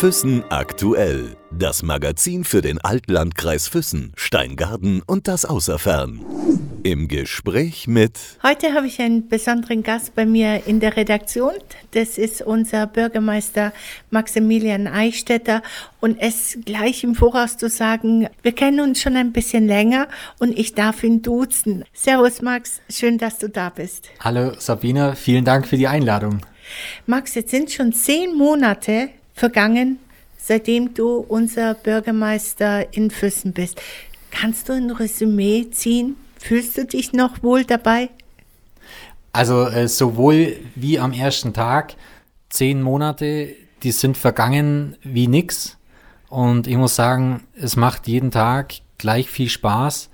Füssen aktuell. Das Magazin für den Altlandkreis Füssen, Steingarten und das Außerfern. Im Gespräch mit. Heute habe ich einen besonderen Gast bei mir in der Redaktion. Das ist unser Bürgermeister Maximilian Eichstätter. Und es gleich im Voraus zu sagen, wir kennen uns schon ein bisschen länger und ich darf ihn duzen. Servus Max, schön, dass du da bist. Hallo Sabine, vielen Dank für die Einladung. Max, jetzt sind schon zehn Monate vergangen, seitdem du unser Bürgermeister in Füssen bist. Kannst du ein Resümee ziehen? Fühlst du dich noch wohl dabei? Also äh, sowohl wie am ersten Tag, zehn Monate, die sind vergangen wie nix. Und ich muss sagen, es macht jeden Tag gleich viel Spaß.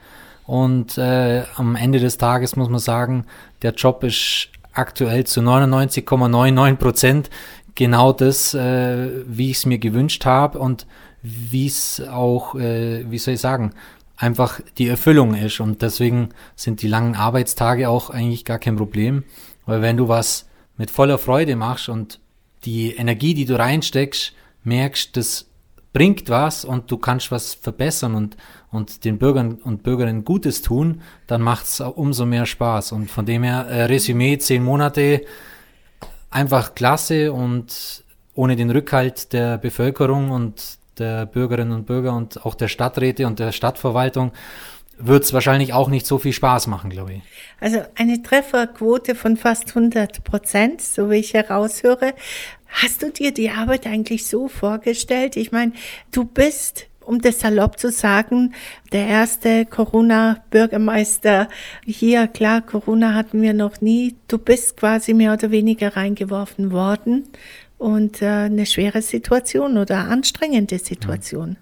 Und äh, am Ende des Tages muss man sagen, der Job ist aktuell zu 99,99 Prozent genau das, äh, wie ich es mir gewünscht habe und wie es auch, äh, wie soll ich sagen, einfach die Erfüllung ist. Und deswegen sind die langen Arbeitstage auch eigentlich gar kein Problem. Weil wenn du was mit voller Freude machst und die Energie, die du reinsteckst, merkst, das bringt was und du kannst was verbessern und, und den Bürgern und Bürgerinnen Gutes tun, dann macht es umso mehr Spaß. Und von dem her, äh, Resümee, zehn Monate, einfach klasse und ohne den Rückhalt der Bevölkerung und der Bürgerinnen und Bürger und auch der Stadträte und der Stadtverwaltung wird es wahrscheinlich auch nicht so viel Spaß machen, glaube ich. Also eine Trefferquote von fast 100 Prozent, so wie ich heraushöre. Hast du dir die Arbeit eigentlich so vorgestellt? Ich meine, du bist um das salopp zu sagen, der erste Corona-Bürgermeister hier, klar, Corona hatten wir noch nie. Du bist quasi mehr oder weniger reingeworfen worden und äh, eine schwere Situation oder anstrengende Situation.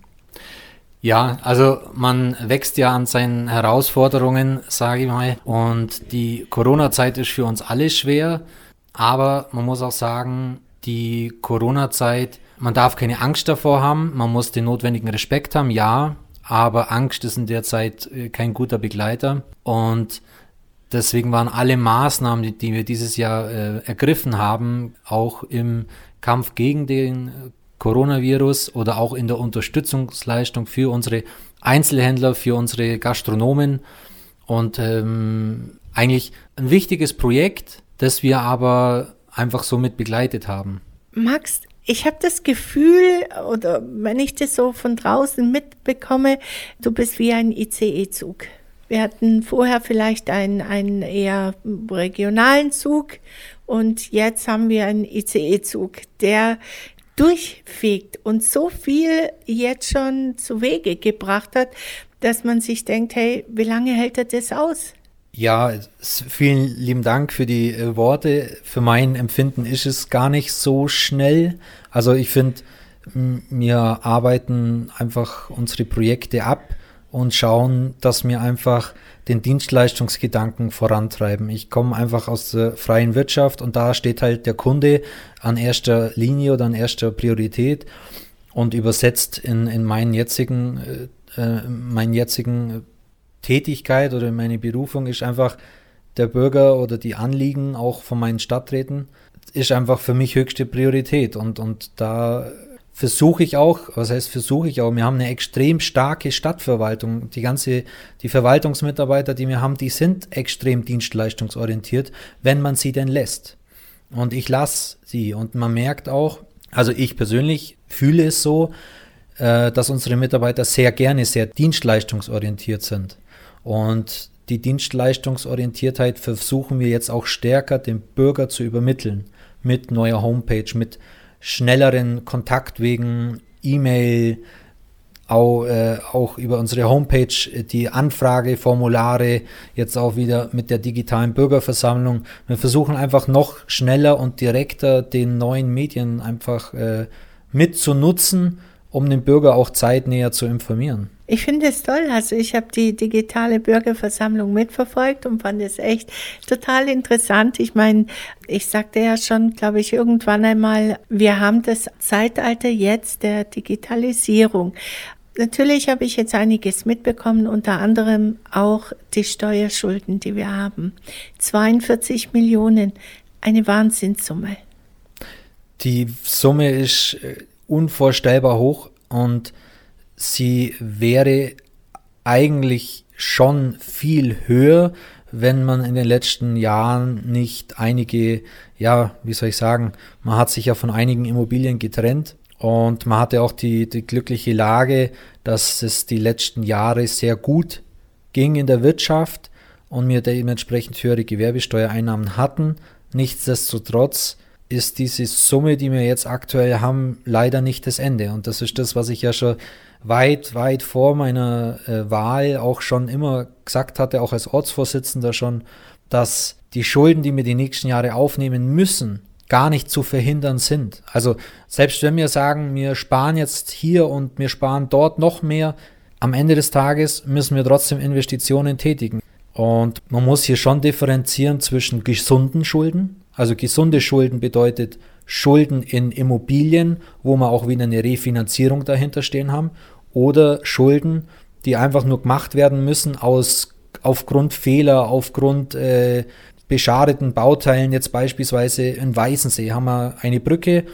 Ja, also man wächst ja an seinen Herausforderungen, sage ich mal. Und die Corona-Zeit ist für uns alle schwer. Aber man muss auch sagen, die Corona-Zeit man darf keine Angst davor haben, man muss den notwendigen Respekt haben, ja, aber Angst ist in der Zeit äh, kein guter Begleiter. Und deswegen waren alle Maßnahmen, die, die wir dieses Jahr äh, ergriffen haben, auch im Kampf gegen den Coronavirus oder auch in der Unterstützungsleistung für unsere Einzelhändler, für unsere Gastronomen und ähm, eigentlich ein wichtiges Projekt, das wir aber einfach so mit begleitet haben. Max, ich habe das Gefühl, oder wenn ich das so von draußen mitbekomme, du bist wie ein ICE-Zug. Wir hatten vorher vielleicht einen, einen eher regionalen Zug und jetzt haben wir einen ICE-Zug, der durchfegt und so viel jetzt schon zu Wege gebracht hat, dass man sich denkt, hey, wie lange hält er das aus? Ja, vielen lieben Dank für die äh, Worte. Für mein Empfinden ist es gar nicht so schnell. Also ich finde, wir arbeiten einfach unsere Projekte ab und schauen, dass wir einfach den Dienstleistungsgedanken vorantreiben. Ich komme einfach aus der freien Wirtschaft und da steht halt der Kunde an erster Linie oder an erster Priorität und übersetzt in, in meinen jetzigen, äh, äh meinen jetzigen Tätigkeit oder meine Berufung ist einfach der Bürger oder die Anliegen auch von meinen Stadträten ist einfach für mich höchste Priorität und, und da versuche ich auch, was heißt versuche ich auch, wir haben eine extrem starke Stadtverwaltung. Die ganze, die Verwaltungsmitarbeiter, die wir haben, die sind extrem dienstleistungsorientiert, wenn man sie denn lässt. Und ich lasse sie und man merkt auch, also ich persönlich fühle es so, äh, dass unsere Mitarbeiter sehr gerne sehr dienstleistungsorientiert sind. Und die Dienstleistungsorientiertheit versuchen wir jetzt auch stärker dem Bürger zu übermitteln mit neuer Homepage, mit schnelleren Kontaktwegen, E-Mail, auch, äh, auch über unsere Homepage die Anfrageformulare, jetzt auch wieder mit der digitalen Bürgerversammlung. Wir versuchen einfach noch schneller und direkter den neuen Medien einfach äh, mitzunutzen, um den Bürger auch zeitnäher zu informieren. Ich finde es toll. Also ich habe die digitale Bürgerversammlung mitverfolgt und fand es echt total interessant. Ich meine, ich sagte ja schon, glaube ich, irgendwann einmal, wir haben das Zeitalter jetzt der Digitalisierung. Natürlich habe ich jetzt einiges mitbekommen, unter anderem auch die Steuerschulden, die wir haben. 42 Millionen, eine Wahnsinnssumme. Die Summe ist äh, unvorstellbar hoch und sie wäre eigentlich schon viel höher, wenn man in den letzten Jahren nicht einige, ja, wie soll ich sagen, man hat sich ja von einigen Immobilien getrennt und man hatte auch die, die glückliche Lage, dass es die letzten Jahre sehr gut ging in der Wirtschaft und wir dementsprechend höhere Gewerbesteuereinnahmen hatten. Nichtsdestotrotz ist diese Summe, die wir jetzt aktuell haben, leider nicht das Ende. Und das ist das, was ich ja schon weit, weit vor meiner äh, Wahl auch schon immer gesagt hatte, auch als Ortsvorsitzender schon, dass die Schulden, die wir die nächsten Jahre aufnehmen müssen, gar nicht zu verhindern sind. Also selbst wenn wir sagen, wir sparen jetzt hier und wir sparen dort noch mehr, am Ende des Tages müssen wir trotzdem Investitionen tätigen. Und man muss hier schon differenzieren zwischen gesunden Schulden. Also gesunde Schulden bedeutet Schulden in Immobilien, wo wir auch wieder eine Refinanzierung dahinter stehen haben, oder Schulden, die einfach nur gemacht werden müssen aus aufgrund Fehler, aufgrund äh, beschadeten Bauteilen. Jetzt beispielsweise in Weißensee haben wir eine Brücke.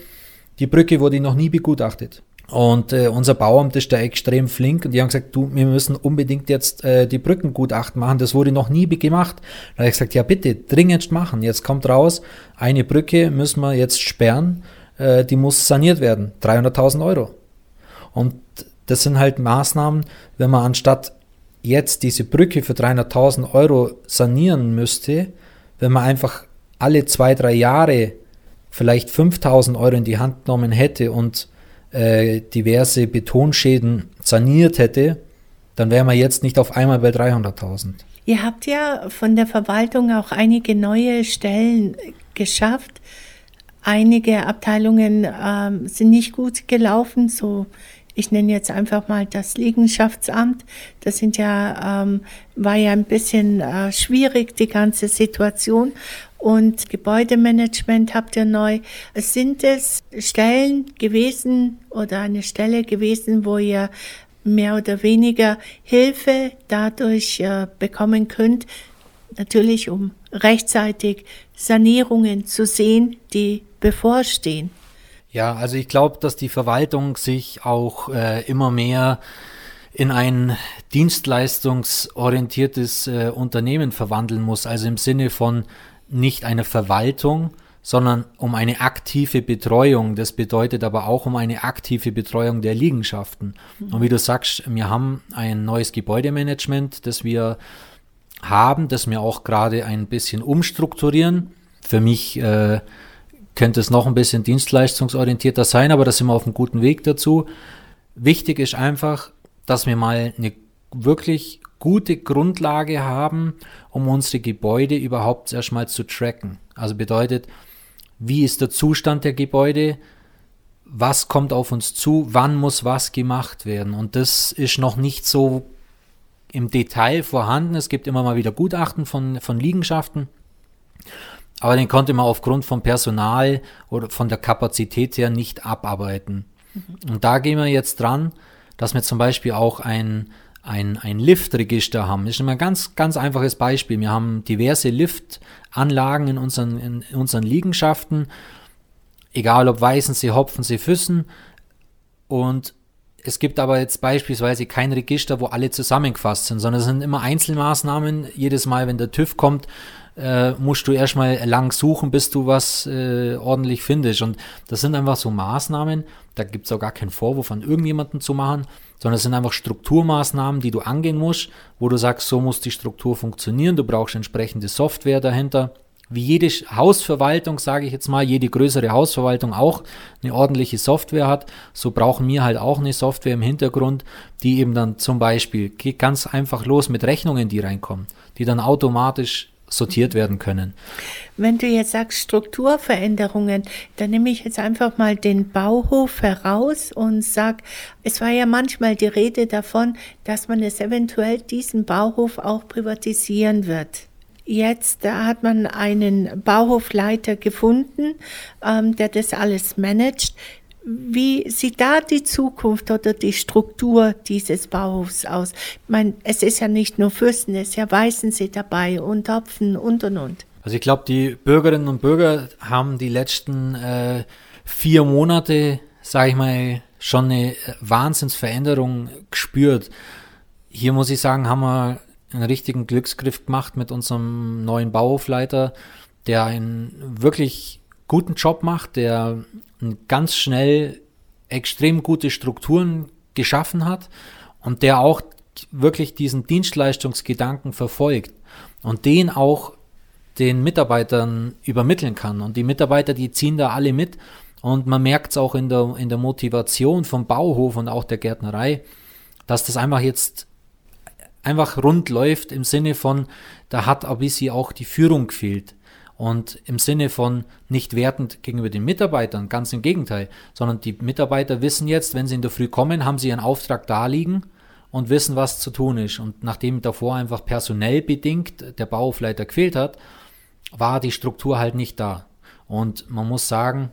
Die Brücke wurde noch nie begutachtet. Und äh, unser Bauamt ist da extrem flink und die haben gesagt, du, wir müssen unbedingt jetzt äh, die Brückengutachten machen. Das wurde noch nie gemacht. Da habe ich gesagt, ja bitte, dringend machen. Jetzt kommt raus, eine Brücke müssen wir jetzt sperren, äh, die muss saniert werden. 300.000 Euro. Und das sind halt Maßnahmen, wenn man anstatt jetzt diese Brücke für 300.000 Euro sanieren müsste, wenn man einfach alle zwei, drei Jahre vielleicht 5.000 Euro in die Hand genommen hätte und äh, diverse Betonschäden saniert hätte, dann wären wir jetzt nicht auf einmal bei 300.000. Ihr habt ja von der Verwaltung auch einige neue Stellen geschafft. Einige Abteilungen ähm, sind nicht gut gelaufen, so ich nenne jetzt einfach mal das Liegenschaftsamt. Das sind ja, ähm, war ja ein bisschen äh, schwierig, die ganze Situation. Und Gebäudemanagement habt ihr neu. Sind es Stellen gewesen oder eine Stelle gewesen, wo ihr mehr oder weniger Hilfe dadurch äh, bekommen könnt, natürlich um rechtzeitig Sanierungen zu sehen, die bevorstehen? Ja, also ich glaube, dass die Verwaltung sich auch äh, immer mehr in ein dienstleistungsorientiertes äh, Unternehmen verwandeln muss, also im Sinne von nicht eine Verwaltung, sondern um eine aktive Betreuung. Das bedeutet aber auch um eine aktive Betreuung der Liegenschaften. Mhm. Und wie du sagst, wir haben ein neues Gebäudemanagement, das wir haben, das wir auch gerade ein bisschen umstrukturieren. Für mich äh, könnte es noch ein bisschen dienstleistungsorientierter sein, aber da sind wir auf einem guten Weg dazu. Wichtig ist einfach, dass wir mal eine wirklich gute Grundlage haben, um unsere Gebäude überhaupt erstmal zu tracken. Also bedeutet, wie ist der Zustand der Gebäude, was kommt auf uns zu, wann muss was gemacht werden. Und das ist noch nicht so im Detail vorhanden. Es gibt immer mal wieder Gutachten von, von Liegenschaften. Aber den konnte man aufgrund vom Personal oder von der Kapazität her nicht abarbeiten. Mhm. Und da gehen wir jetzt dran, dass wir zum Beispiel auch ein, ein, ein Liftregister haben. Das ist immer ein ganz, ganz einfaches Beispiel. Wir haben diverse Liftanlagen in unseren, in unseren Liegenschaften, egal ob Weißensee, Hopfensee, Füssen. Und es gibt aber jetzt beispielsweise kein Register, wo alle zusammengefasst sind, sondern es sind immer Einzelmaßnahmen. Jedes Mal, wenn der TÜV kommt, äh, musst du erstmal lang suchen, bis du was äh, ordentlich findest. Und das sind einfach so Maßnahmen, da gibt es auch gar keinen Vorwurf an irgendjemanden zu machen, sondern es sind einfach Strukturmaßnahmen, die du angehen musst, wo du sagst, so muss die Struktur funktionieren, du brauchst entsprechende Software dahinter. Wie jede Hausverwaltung, sage ich jetzt mal, jede größere Hausverwaltung auch eine ordentliche Software hat, so brauchen wir halt auch eine Software im Hintergrund, die eben dann zum Beispiel geht ganz einfach los mit Rechnungen, die reinkommen, die dann automatisch sortiert werden können. Wenn du jetzt sagst Strukturveränderungen, dann nehme ich jetzt einfach mal den Bauhof heraus und sag, es war ja manchmal die Rede davon, dass man es eventuell diesen Bauhof auch privatisieren wird. Jetzt hat man einen Bauhofleiter gefunden, ähm, der das alles managt. Wie sieht da die Zukunft oder die Struktur dieses Bauhofs aus? Ich meine, es ist ja nicht nur Fürsten, es ist ja Weißensee dabei und Hopfen und und und. Also ich glaube, die Bürgerinnen und Bürger haben die letzten äh, vier Monate sage ich mal, schon eine Wahnsinnsveränderung gespürt. Hier muss ich sagen, haben wir einen richtigen Glücksgriff gemacht mit unserem neuen Bauhofleiter, der einen wirklich guten Job macht, der ganz schnell extrem gute Strukturen geschaffen hat und der auch wirklich diesen Dienstleistungsgedanken verfolgt und den auch den Mitarbeitern übermitteln kann. Und die Mitarbeiter, die ziehen da alle mit. Und man merkt es auch in der, in der Motivation vom Bauhof und auch der Gärtnerei, dass das einfach jetzt einfach rund läuft im Sinne von, da hat bisschen auch die Führung gefehlt. Und im Sinne von nicht wertend gegenüber den Mitarbeitern, ganz im Gegenteil, sondern die Mitarbeiter wissen jetzt, wenn sie in der Früh kommen, haben sie ihren Auftrag da liegen und wissen, was zu tun ist. Und nachdem davor einfach personell bedingt der Bauhofleiter gefehlt hat, war die Struktur halt nicht da. Und man muss sagen,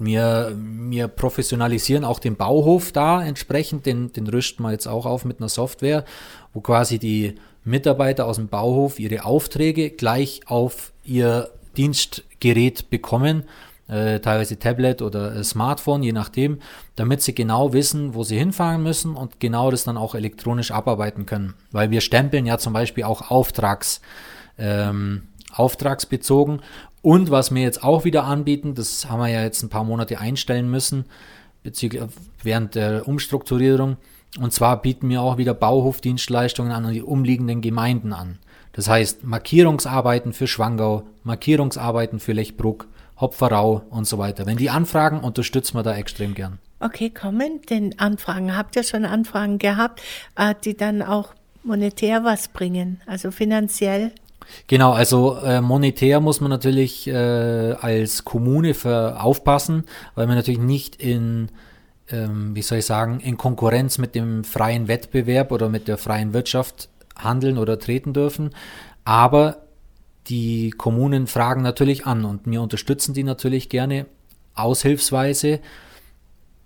wir, wir professionalisieren auch den Bauhof da entsprechend, den, den rüsten wir jetzt auch auf mit einer Software, wo quasi die Mitarbeiter aus dem Bauhof ihre Aufträge gleich auf ihr Dienstgerät bekommen, äh, teilweise Tablet oder äh, Smartphone, je nachdem, damit sie genau wissen, wo sie hinfahren müssen und genau das dann auch elektronisch abarbeiten können. Weil wir stempeln ja zum Beispiel auch Auftrags, ähm, auftragsbezogen. Und was wir jetzt auch wieder anbieten, das haben wir ja jetzt ein paar Monate einstellen müssen, bezüglich während der Umstrukturierung. Und zwar bieten wir auch wieder Bauhofdienstleistungen an die umliegenden Gemeinden an. Das heißt Markierungsarbeiten für Schwangau, Markierungsarbeiten für Lechbruck, Hopferau und so weiter. Wenn die anfragen, unterstützen wir da extrem gern. Okay, kommen denn Anfragen? Habt ihr schon Anfragen gehabt, äh, die dann auch monetär was bringen, also finanziell? Genau, also äh, monetär muss man natürlich äh, als Kommune für aufpassen, weil man natürlich nicht in, ähm, wie soll ich sagen, in Konkurrenz mit dem freien Wettbewerb oder mit der freien Wirtschaft handeln oder treten dürfen. Aber die Kommunen fragen natürlich an und wir unterstützen die natürlich gerne aushilfsweise.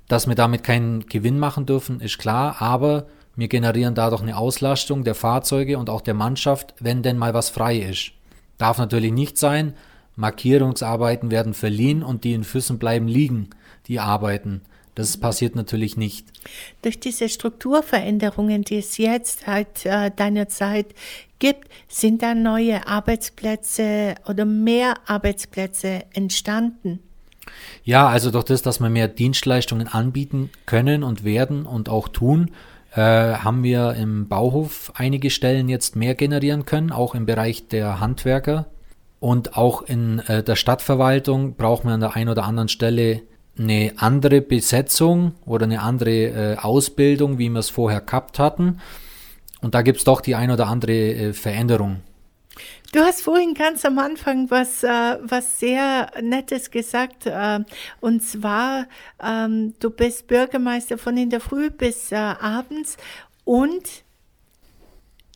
Dass wir damit keinen Gewinn machen dürfen, ist klar, aber wir generieren dadurch eine Auslastung der Fahrzeuge und auch der Mannschaft, wenn denn mal was frei ist. Darf natürlich nicht sein, Markierungsarbeiten werden verliehen und die in Füssen bleiben liegen, die Arbeiten. Das passiert natürlich nicht. Durch diese Strukturveränderungen, die es jetzt seit äh, deiner Zeit gibt, sind da neue Arbeitsplätze oder mehr Arbeitsplätze entstanden? Ja, also durch das, dass wir mehr Dienstleistungen anbieten können und werden und auch tun, äh, haben wir im Bauhof einige Stellen jetzt mehr generieren können, auch im Bereich der Handwerker. Und auch in äh, der Stadtverwaltung brauchen wir an der einen oder anderen Stelle eine andere Besetzung oder eine andere äh, Ausbildung, wie wir es vorher gehabt hatten. Und da gibt es doch die ein oder andere äh, Veränderung. Du hast vorhin ganz am Anfang was, äh, was sehr Nettes gesagt. Äh, und zwar, ähm, du bist Bürgermeister von in der Früh bis äh, abends und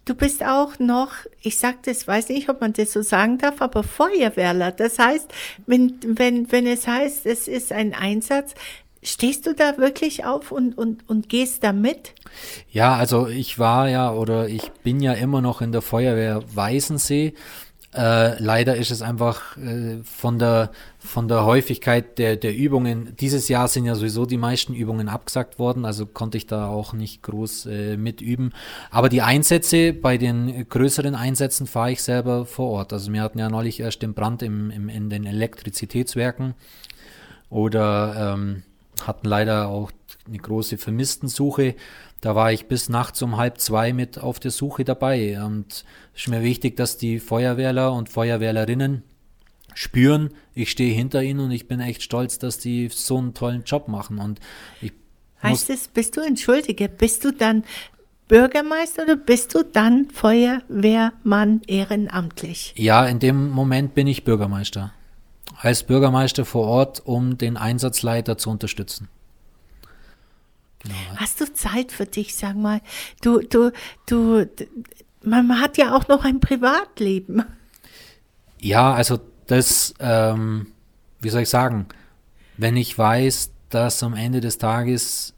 du bist auch noch, ich sag das, weiß nicht, ob man das so sagen darf, aber Feuerwehrler. Das heißt, wenn, wenn, wenn es heißt, es ist ein Einsatz, Stehst du da wirklich auf und, und, und gehst da mit? Ja, also ich war ja oder ich bin ja immer noch in der Feuerwehr Weißensee. Äh, leider ist es einfach äh, von, der, von der Häufigkeit der, der Übungen, dieses Jahr sind ja sowieso die meisten Übungen abgesagt worden, also konnte ich da auch nicht groß äh, mitüben. Aber die Einsätze, bei den größeren Einsätzen fahre ich selber vor Ort. Also wir hatten ja neulich erst den Brand im, im, in den Elektrizitätswerken oder ähm, hatten leider auch eine große Vermisstensuche. Da war ich bis nachts um halb zwei mit auf der Suche dabei. Und es ist mir wichtig, dass die Feuerwehrler und Feuerwehrlerinnen spüren, ich stehe hinter ihnen und ich bin echt stolz, dass die so einen tollen Job machen. Und ich heißt es, bist du, entschuldige, bist du dann Bürgermeister oder bist du dann Feuerwehrmann ehrenamtlich? Ja, in dem Moment bin ich Bürgermeister als Bürgermeister vor Ort, um den Einsatzleiter zu unterstützen. Genau. Hast du Zeit für dich, sag mal? Du, du, du, man hat ja auch noch ein Privatleben. Ja, also das, ähm, wie soll ich sagen, wenn ich weiß, dass am Ende des Tages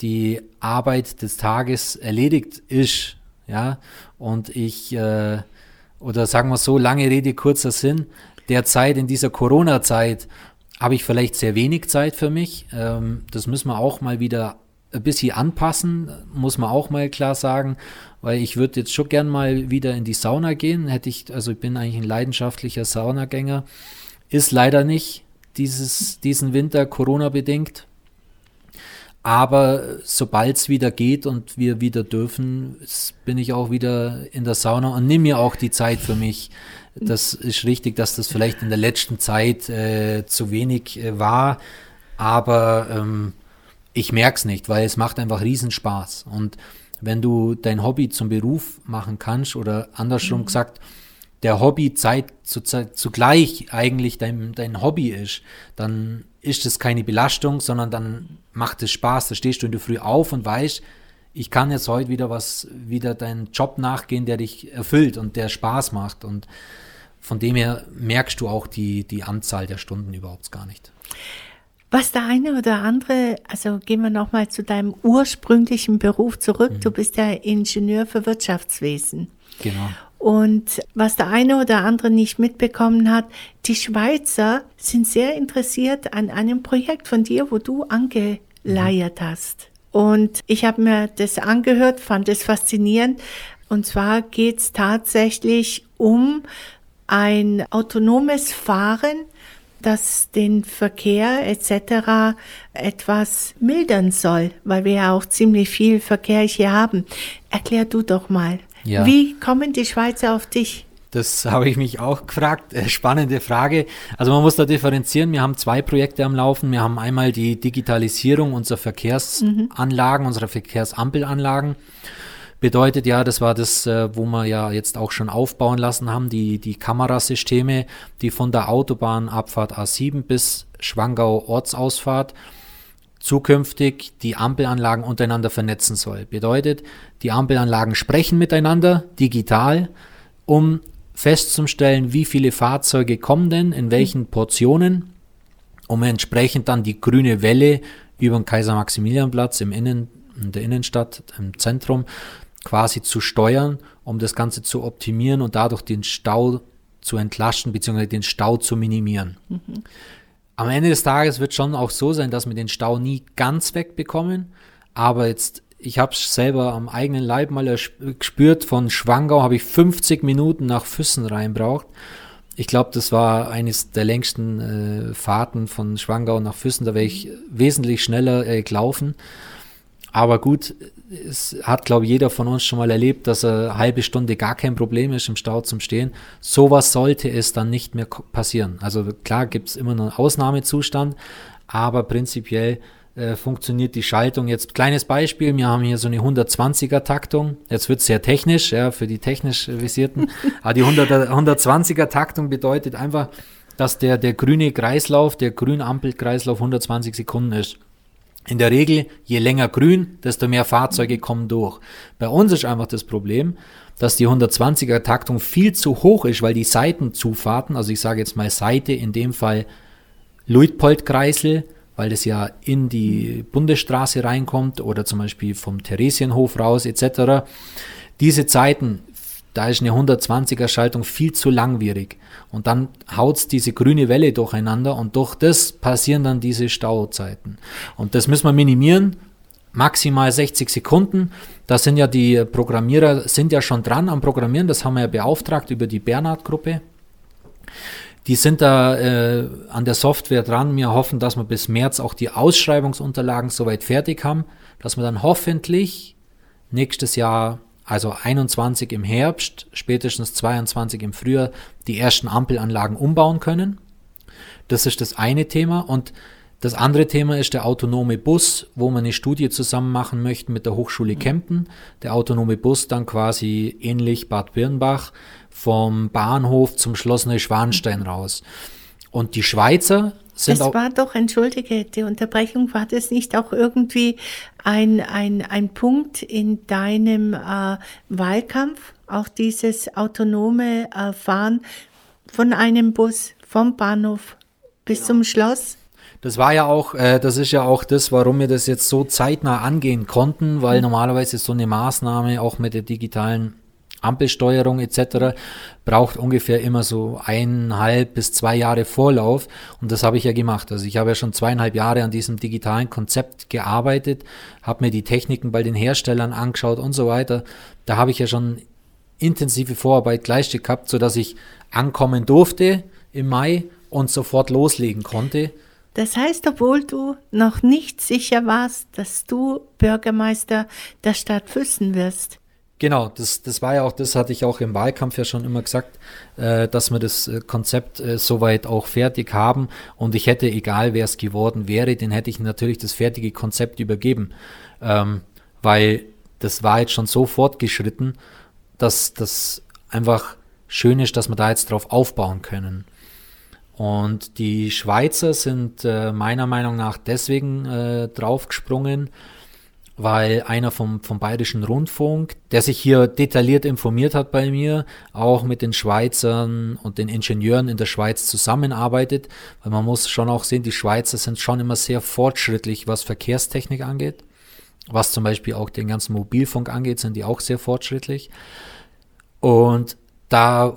die Arbeit des Tages erledigt ist, ja, und ich, äh, oder sagen wir so, lange Rede, kurzer Sinn, der Zeit, in dieser Corona-Zeit, habe ich vielleicht sehr wenig Zeit für mich. Ähm, das müssen wir auch mal wieder ein bisschen anpassen, muss man auch mal klar sagen, weil ich würde jetzt schon gern mal wieder in die Sauna gehen. Hätte ich, also ich bin eigentlich ein leidenschaftlicher Saunagänger. Ist leider nicht dieses, diesen Winter Corona bedingt. Aber sobald es wieder geht und wir wieder dürfen, bin ich auch wieder in der Sauna und nehme mir auch die Zeit für mich. Das ist richtig, dass das vielleicht in der letzten Zeit äh, zu wenig äh, war, aber ähm, ich merke es nicht, weil es macht einfach Riesenspaß. Und wenn du dein Hobby zum Beruf machen kannst oder andersrum mhm. gesagt, der Hobby Zeit zu, zugleich eigentlich dein, dein Hobby ist, dann ist es keine Belastung, sondern dann macht es Spaß. Da stehst du in der Früh auf und weißt, ich kann jetzt heute wieder was, wieder deinen Job nachgehen, der dich erfüllt und der Spaß macht. Und von dem her merkst du auch die, die Anzahl der Stunden überhaupt gar nicht. Was der eine oder andere, also gehen wir nochmal zu deinem ursprünglichen Beruf zurück. Mhm. Du bist ja Ingenieur für Wirtschaftswesen. Genau. Und was der eine oder andere nicht mitbekommen hat, die Schweizer sind sehr interessiert an einem Projekt von dir, wo du angeleiert mhm. hast. Und ich habe mir das angehört, fand es faszinierend. Und zwar geht es tatsächlich um ein autonomes Fahren das den Verkehr etc. etwas mildern soll, weil wir ja auch ziemlich viel Verkehr hier haben. Erklär du doch mal, ja. wie kommen die Schweizer auf dich? Das habe ich mich auch gefragt. Äh, spannende Frage. Also man muss da differenzieren. Wir haben zwei Projekte am Laufen. Wir haben einmal die Digitalisierung unserer Verkehrsanlagen, mhm. unserer Verkehrsampelanlagen. Bedeutet ja, das war das, äh, wo wir ja jetzt auch schon aufbauen lassen haben, die, die Kamerasysteme, die von der Autobahnabfahrt A7 bis Schwangau Ortsausfahrt zukünftig die Ampelanlagen untereinander vernetzen soll. Bedeutet, die Ampelanlagen sprechen miteinander digital, um festzustellen, wie viele Fahrzeuge kommen denn, in welchen Portionen, um entsprechend dann die grüne Welle über den Kaiser-Maximilian-Platz im Innen, in der Innenstadt, im Zentrum, quasi zu steuern, um das Ganze zu optimieren und dadurch den Stau zu entlasten bzw. den Stau zu minimieren. Mhm. Am Ende des Tages wird schon auch so sein, dass wir den Stau nie ganz wegbekommen, aber jetzt ich habe es selber am eigenen Leib mal gespürt, von Schwangau habe ich 50 Minuten nach Füssen reinbraucht. Ich glaube, das war eines der längsten äh, Fahrten von Schwangau nach Füssen. Da wäre ich wesentlich schneller äh, gelaufen. Aber gut, es hat, glaube ich, jeder von uns schon mal erlebt, dass eine halbe Stunde gar kein Problem ist, im Stau zum Stehen. Sowas sollte es dann nicht mehr passieren. Also klar gibt es immer noch einen Ausnahmezustand, aber prinzipiell äh, funktioniert die Schaltung. Jetzt kleines Beispiel, wir haben hier so eine 120er Taktung. Jetzt wird es sehr technisch, ja, für die technisch Visierten. aber die 100, 120er Taktung bedeutet einfach, dass der, der grüne Kreislauf, der grüne Ampelkreislauf 120 Sekunden ist. In der Regel, je länger grün, desto mehr Fahrzeuge kommen durch. Bei uns ist einfach das Problem, dass die 120er Taktung viel zu hoch ist, weil die Seitenzufahrten, also ich sage jetzt mal Seite, in dem Fall Luitpold-Kreisel, weil das ja in die Bundesstraße reinkommt oder zum Beispiel vom Theresienhof raus etc. Diese Zeiten da ist eine 120er Schaltung viel zu langwierig. Und dann haut's diese grüne Welle durcheinander und durch das passieren dann diese Stauzeiten. Und das müssen wir minimieren. Maximal 60 Sekunden. Da sind ja die Programmierer, sind ja schon dran am Programmieren. Das haben wir ja beauftragt über die Bernhard-Gruppe. Die sind da äh, an der Software dran. Wir hoffen, dass wir bis März auch die Ausschreibungsunterlagen soweit fertig haben, dass wir dann hoffentlich nächstes Jahr also 21 im Herbst, spätestens 22 im Frühjahr, die ersten Ampelanlagen umbauen können. Das ist das eine Thema. Und das andere Thema ist der autonome Bus, wo wir eine Studie zusammen machen möchten mit der Hochschule Kempten. Der autonome Bus dann quasi ähnlich Bad Birnbach vom Bahnhof zum Schloss Neuschwanstein raus. Und die Schweizer sind es war doch, entschuldige die Unterbrechung, war das nicht auch irgendwie ein, ein, ein Punkt in deinem äh, Wahlkampf, auch dieses autonome äh, Fahren von einem Bus vom Bahnhof bis ja. zum Schloss? Das war ja auch, äh, das ist ja auch das, warum wir das jetzt so zeitnah angehen konnten, weil mhm. normalerweise so eine Maßnahme auch mit der digitalen Ampelsteuerung etc. braucht ungefähr immer so eineinhalb bis zwei Jahre Vorlauf und das habe ich ja gemacht. Also ich habe ja schon zweieinhalb Jahre an diesem digitalen Konzept gearbeitet, habe mir die Techniken bei den Herstellern angeschaut und so weiter. Da habe ich ja schon intensive Vorarbeit geleistet gehabt, sodass ich ankommen durfte im Mai und sofort loslegen konnte. Das heißt, obwohl du noch nicht sicher warst, dass du Bürgermeister der Stadt Füssen wirst. Genau, das, das war ja auch, das hatte ich auch im Wahlkampf ja schon immer gesagt, äh, dass wir das äh, Konzept äh, soweit auch fertig haben und ich hätte, egal wer es geworden wäre, den hätte ich natürlich das fertige Konzept übergeben, ähm, weil das war jetzt schon so fortgeschritten, dass das einfach schön ist, dass wir da jetzt drauf aufbauen können. Und die Schweizer sind äh, meiner Meinung nach deswegen äh, draufgesprungen, weil einer vom, vom Bayerischen Rundfunk, der sich hier detailliert informiert hat bei mir, auch mit den Schweizern und den Ingenieuren in der Schweiz zusammenarbeitet, weil man muss schon auch sehen, die Schweizer sind schon immer sehr fortschrittlich, was Verkehrstechnik angeht. Was zum Beispiel auch den ganzen Mobilfunk angeht, sind die auch sehr fortschrittlich. Und da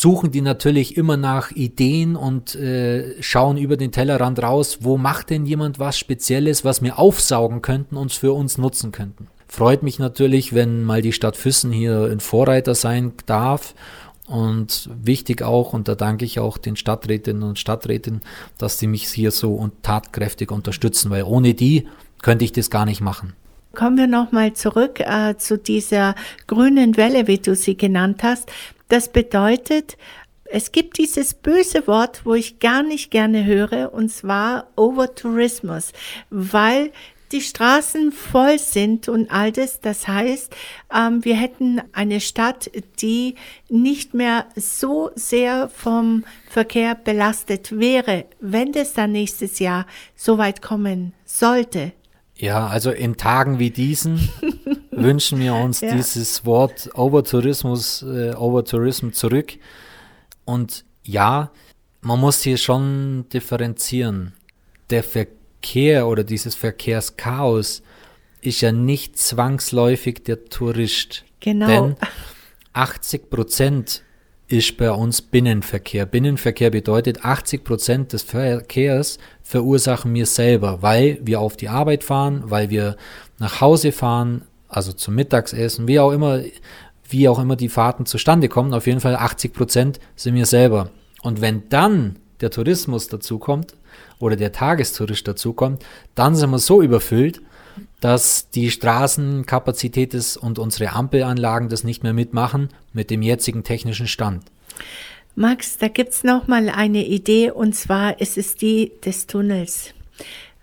suchen die natürlich immer nach Ideen und äh, schauen über den Tellerrand raus, wo macht denn jemand was Spezielles, was wir aufsaugen könnten und für uns nutzen könnten. Freut mich natürlich, wenn mal die Stadt Füssen hier ein Vorreiter sein darf und wichtig auch, und da danke ich auch den Stadträtinnen und Stadträten, dass sie mich hier so und tatkräftig unterstützen, weil ohne die könnte ich das gar nicht machen. Kommen wir nochmal zurück äh, zu dieser grünen Welle, wie du sie genannt hast. Das bedeutet, es gibt dieses böse Wort, wo ich gar nicht gerne höre, und zwar Overtourismus, weil die Straßen voll sind und all das. Das heißt, ähm, wir hätten eine Stadt, die nicht mehr so sehr vom Verkehr belastet wäre, wenn das dann nächstes Jahr so weit kommen sollte. Ja, also in Tagen wie diesen wünschen wir uns ja. dieses Wort Overtourismus, äh, Overtourism zurück. Und ja, man muss hier schon differenzieren. Der Verkehr oder dieses Verkehrschaos ist ja nicht zwangsläufig der Tourist. Genau. Denn 80 Prozent ist bei uns Binnenverkehr. Binnenverkehr bedeutet 80 Prozent des Verkehrs verursachen wir selber, weil wir auf die Arbeit fahren, weil wir nach Hause fahren, also zum Mittagsessen, wie auch immer, wie auch immer die Fahrten zustande kommen. Auf jeden Fall 80 Prozent sind wir selber. Und wenn dann der Tourismus dazukommt oder der Tagestourist dazukommt, dann sind wir so überfüllt, dass die Straßenkapazität ist und unsere Ampelanlagen das nicht mehr mitmachen mit dem jetzigen technischen Stand. Max, da gibt es nochmal eine Idee und zwar ist es die des Tunnels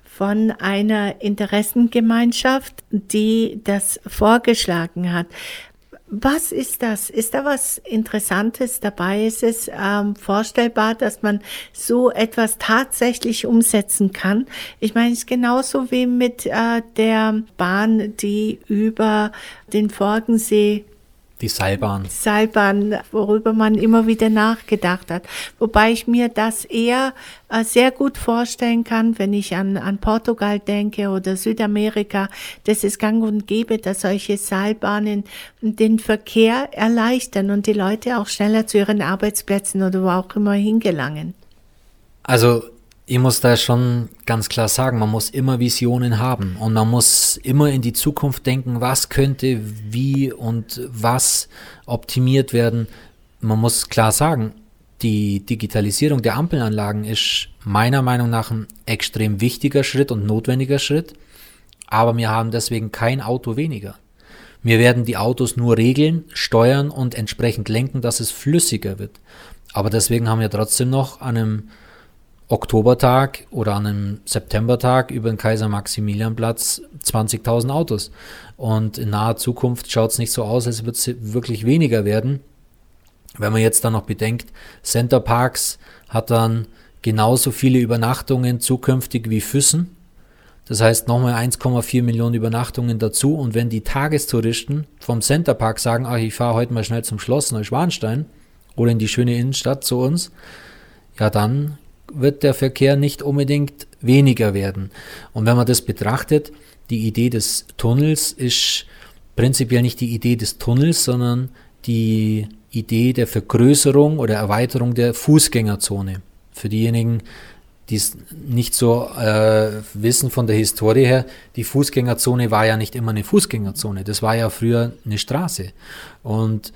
von einer Interessengemeinschaft, die das vorgeschlagen hat. Was ist das? Ist da was Interessantes dabei? Ist es ähm, vorstellbar, dass man so etwas tatsächlich umsetzen kann? Ich meine, es ist genauso wie mit äh, der Bahn, die über den Forgensee die Seilbahn. Seilbahn, worüber man immer wieder nachgedacht hat. Wobei ich mir das eher äh, sehr gut vorstellen kann, wenn ich an, an Portugal denke oder Südamerika. Das ist gang und gäbe, dass solche Seilbahnen den Verkehr erleichtern und die Leute auch schneller zu ihren Arbeitsplätzen oder wo auch immer hingelangen. Also ich muss da schon ganz klar sagen, man muss immer Visionen haben und man muss immer in die Zukunft denken, was könnte wie und was optimiert werden. Man muss klar sagen, die Digitalisierung der Ampelanlagen ist meiner Meinung nach ein extrem wichtiger Schritt und notwendiger Schritt, aber wir haben deswegen kein Auto weniger. Wir werden die Autos nur regeln, steuern und entsprechend lenken, dass es flüssiger wird. Aber deswegen haben wir trotzdem noch an einem Oktobertag oder an einem Septembertag über den Kaiser-Maximilian-Platz 20.000 Autos. Und in naher Zukunft schaut es nicht so aus, als würde es wirklich weniger werden. Wenn man jetzt dann noch bedenkt, Center Parks hat dann genauso viele Übernachtungen zukünftig wie Füssen. Das heißt nochmal 1,4 Millionen Übernachtungen dazu. Und wenn die Tagestouristen vom Center Park sagen, ach, ich fahre heute mal schnell zum Schloss Neuschwanstein oder in die schöne Innenstadt zu uns, ja dann wird der Verkehr nicht unbedingt weniger werden. Und wenn man das betrachtet, die Idee des Tunnels ist prinzipiell nicht die Idee des Tunnels, sondern die Idee der Vergrößerung oder Erweiterung der Fußgängerzone. Für diejenigen, die es nicht so äh, wissen von der Historie her, die Fußgängerzone war ja nicht immer eine Fußgängerzone, das war ja früher eine Straße. Und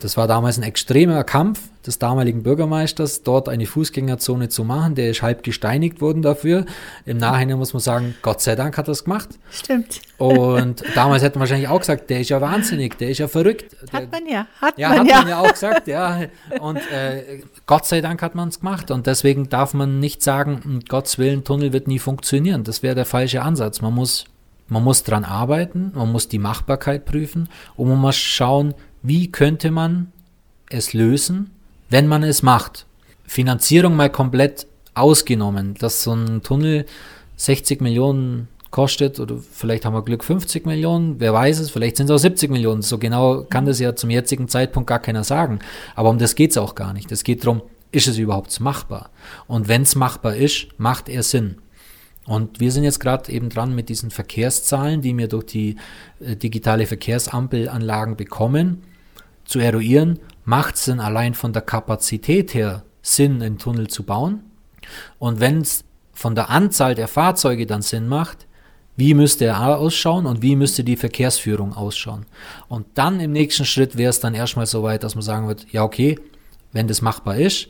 das war damals ein extremer Kampf des damaligen Bürgermeisters, dort eine Fußgängerzone zu machen. Der ist halb gesteinigt worden dafür. Im Nachhinein muss man sagen, Gott sei Dank hat er es gemacht. Stimmt. Und damals hätte man wahrscheinlich auch gesagt, der ist ja wahnsinnig, der ist ja verrückt. Hat man ja, hat ja, man hat ja. man ja auch gesagt, ja. Und äh, Gott sei Dank hat man es gemacht. Und deswegen darf man nicht sagen, um Gottes Willen, Tunnel wird nie funktionieren. Das wäre der falsche Ansatz. Man muss, man muss dran arbeiten, man muss die Machbarkeit prüfen und man muss schauen, wie könnte man es lösen, wenn man es macht. Finanzierung mal komplett ausgenommen, dass so ein Tunnel 60 Millionen kostet oder vielleicht haben wir Glück 50 Millionen, wer weiß es, vielleicht sind es auch 70 Millionen. So genau kann das ja zum jetzigen Zeitpunkt gar keiner sagen. Aber um das geht es auch gar nicht. Es geht darum, ist es überhaupt machbar? Und wenn es machbar ist, macht er Sinn. Und wir sind jetzt gerade eben dran mit diesen Verkehrszahlen, die wir durch die äh, digitale Verkehrsampelanlagen bekommen, zu eruieren, macht es denn allein von der Kapazität her Sinn, einen Tunnel zu bauen? Und wenn es von der Anzahl der Fahrzeuge dann Sinn macht, wie müsste er ausschauen und wie müsste die Verkehrsführung ausschauen? Und dann im nächsten Schritt wäre es dann erstmal so weit, dass man sagen wird, ja okay, wenn das machbar ist,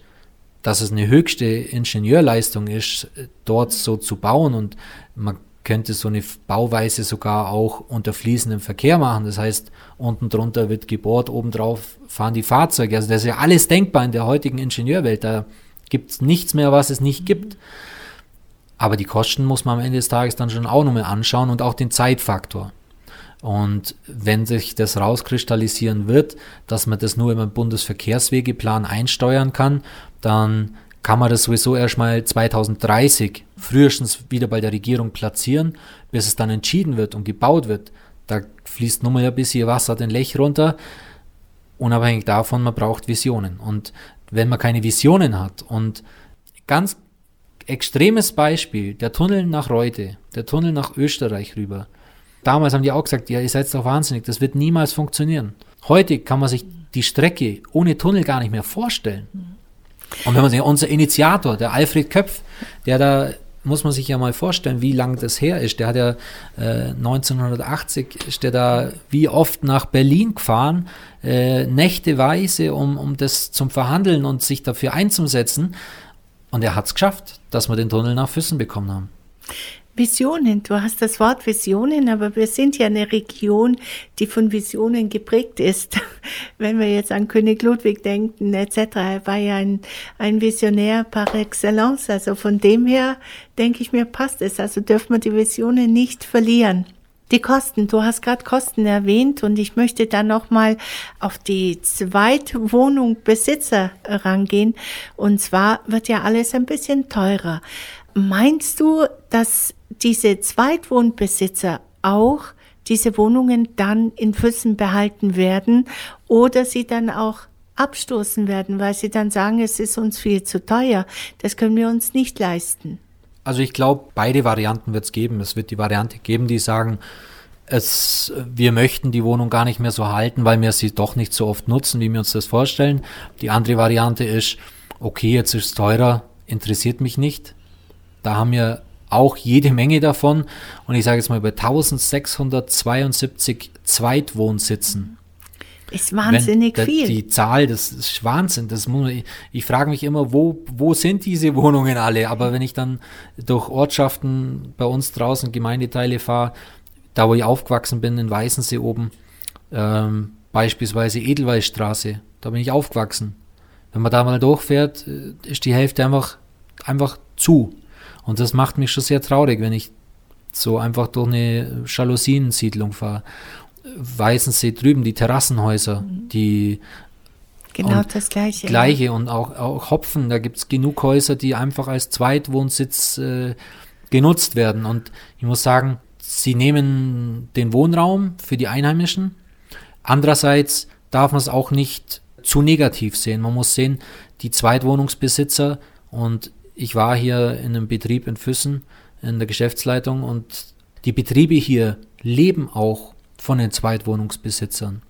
dass es eine höchste Ingenieurleistung ist, dort so zu bauen und man könnte so eine Bauweise sogar auch unter fließendem Verkehr machen. Das heißt, unten drunter wird gebohrt, obendrauf fahren die Fahrzeuge. Also das ist ja alles denkbar in der heutigen Ingenieurwelt. Da gibt es nichts mehr, was es nicht gibt. Aber die Kosten muss man am Ende des Tages dann schon auch nochmal anschauen und auch den Zeitfaktor. Und wenn sich das rauskristallisieren wird, dass man das nur im Bundesverkehrswegeplan einsteuern kann, dann kann man das sowieso erstmal 2030 frühestens wieder bei der Regierung platzieren, bis es dann entschieden wird und gebaut wird. Da fließt nun mal ein bisschen Wasser den Lech runter. Unabhängig davon, man braucht Visionen. Und wenn man keine Visionen hat und ganz extremes Beispiel, der Tunnel nach Reute, der Tunnel nach Österreich rüber. Damals haben die auch gesagt, ja, ihr seid doch wahnsinnig, das wird niemals funktionieren. Heute kann man sich die Strecke ohne Tunnel gar nicht mehr vorstellen. Und wenn man sich, unser Initiator, der Alfred Köpf, der da, muss man sich ja mal vorstellen, wie lang das her ist. Der hat ja äh, 1980, ist der da wie oft nach Berlin gefahren, äh, nächteweise, um, um das zum Verhandeln und sich dafür einzusetzen. Und er hat es geschafft, dass wir den Tunnel nach Füssen bekommen haben. Visionen, du hast das Wort Visionen, aber wir sind ja eine Region, die von Visionen geprägt ist. Wenn wir jetzt an König Ludwig denken, etc., er war ja ein, ein Visionär par excellence. Also von dem her denke ich mir, passt es. Also dürfen wir die Visionen nicht verlieren. Die Kosten, du hast gerade Kosten erwähnt und ich möchte dann nochmal auf die Zweitwohnungbesitzer rangehen. Und zwar wird ja alles ein bisschen teurer. Meinst du, dass diese Zweitwohnbesitzer auch diese Wohnungen dann in Füssen behalten werden oder sie dann auch abstoßen werden, weil sie dann sagen, es ist uns viel zu teuer, das können wir uns nicht leisten? Also ich glaube, beide Varianten wird es geben. Es wird die Variante geben, die sagen, es, wir möchten die Wohnung gar nicht mehr so halten, weil wir sie doch nicht so oft nutzen, wie wir uns das vorstellen. Die andere Variante ist, okay, jetzt ist es teurer, interessiert mich nicht. Da haben wir auch jede Menge davon. Und ich sage jetzt mal über 1672 Zweitwohnsitzen. Ist wahnsinnig Wenn, viel. Die Zahl, das ist Wahnsinn. Das muss, ich, ich frage mich immer, wo, wo sind diese Wohnungen alle? Aber wenn ich dann durch Ortschaften bei uns draußen, Gemeindeteile fahre, da wo ich aufgewachsen bin, in Weißensee oben, ähm, beispielsweise Edelweißstraße, da bin ich aufgewachsen. Wenn man da mal durchfährt, äh, ist die Hälfte einfach, einfach zu. Und das macht mich schon sehr traurig, wenn ich so einfach durch eine Jalousiensiedlung fahre. Weißensee drüben, die Terrassenhäuser, mhm. die Genau das Gleiche. Gleiche und auch, auch Hopfen, da gibt es genug Häuser, die einfach als Zweitwohnsitz äh, genutzt werden. Und ich muss sagen, sie nehmen den Wohnraum für die Einheimischen. Andererseits darf man es auch nicht zu negativ sehen. Man muss sehen, die Zweitwohnungsbesitzer und ich war hier in einem Betrieb in Füssen in der Geschäftsleitung und die Betriebe hier leben auch von den Zweitwohnungsbesitzern.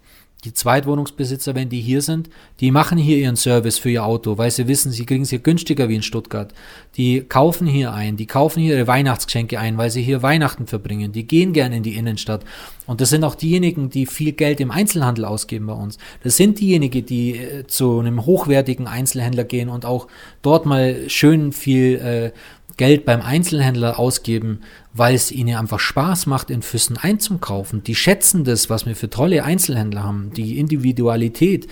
Die Zweitwohnungsbesitzer, wenn die hier sind, die machen hier ihren Service für ihr Auto, weil sie wissen, sie kriegen es hier günstiger wie in Stuttgart. Die kaufen hier ein, die kaufen hier ihre Weihnachtsgeschenke ein, weil sie hier Weihnachten verbringen. Die gehen gern in die Innenstadt. Und das sind auch diejenigen, die viel Geld im Einzelhandel ausgeben bei uns. Das sind diejenigen, die äh, zu einem hochwertigen Einzelhändler gehen und auch dort mal schön viel äh, Geld beim Einzelhändler ausgeben, weil es ihnen einfach Spaß macht, in Füssen einzukaufen. Die schätzen das, was wir für tolle Einzelhändler haben, die Individualität,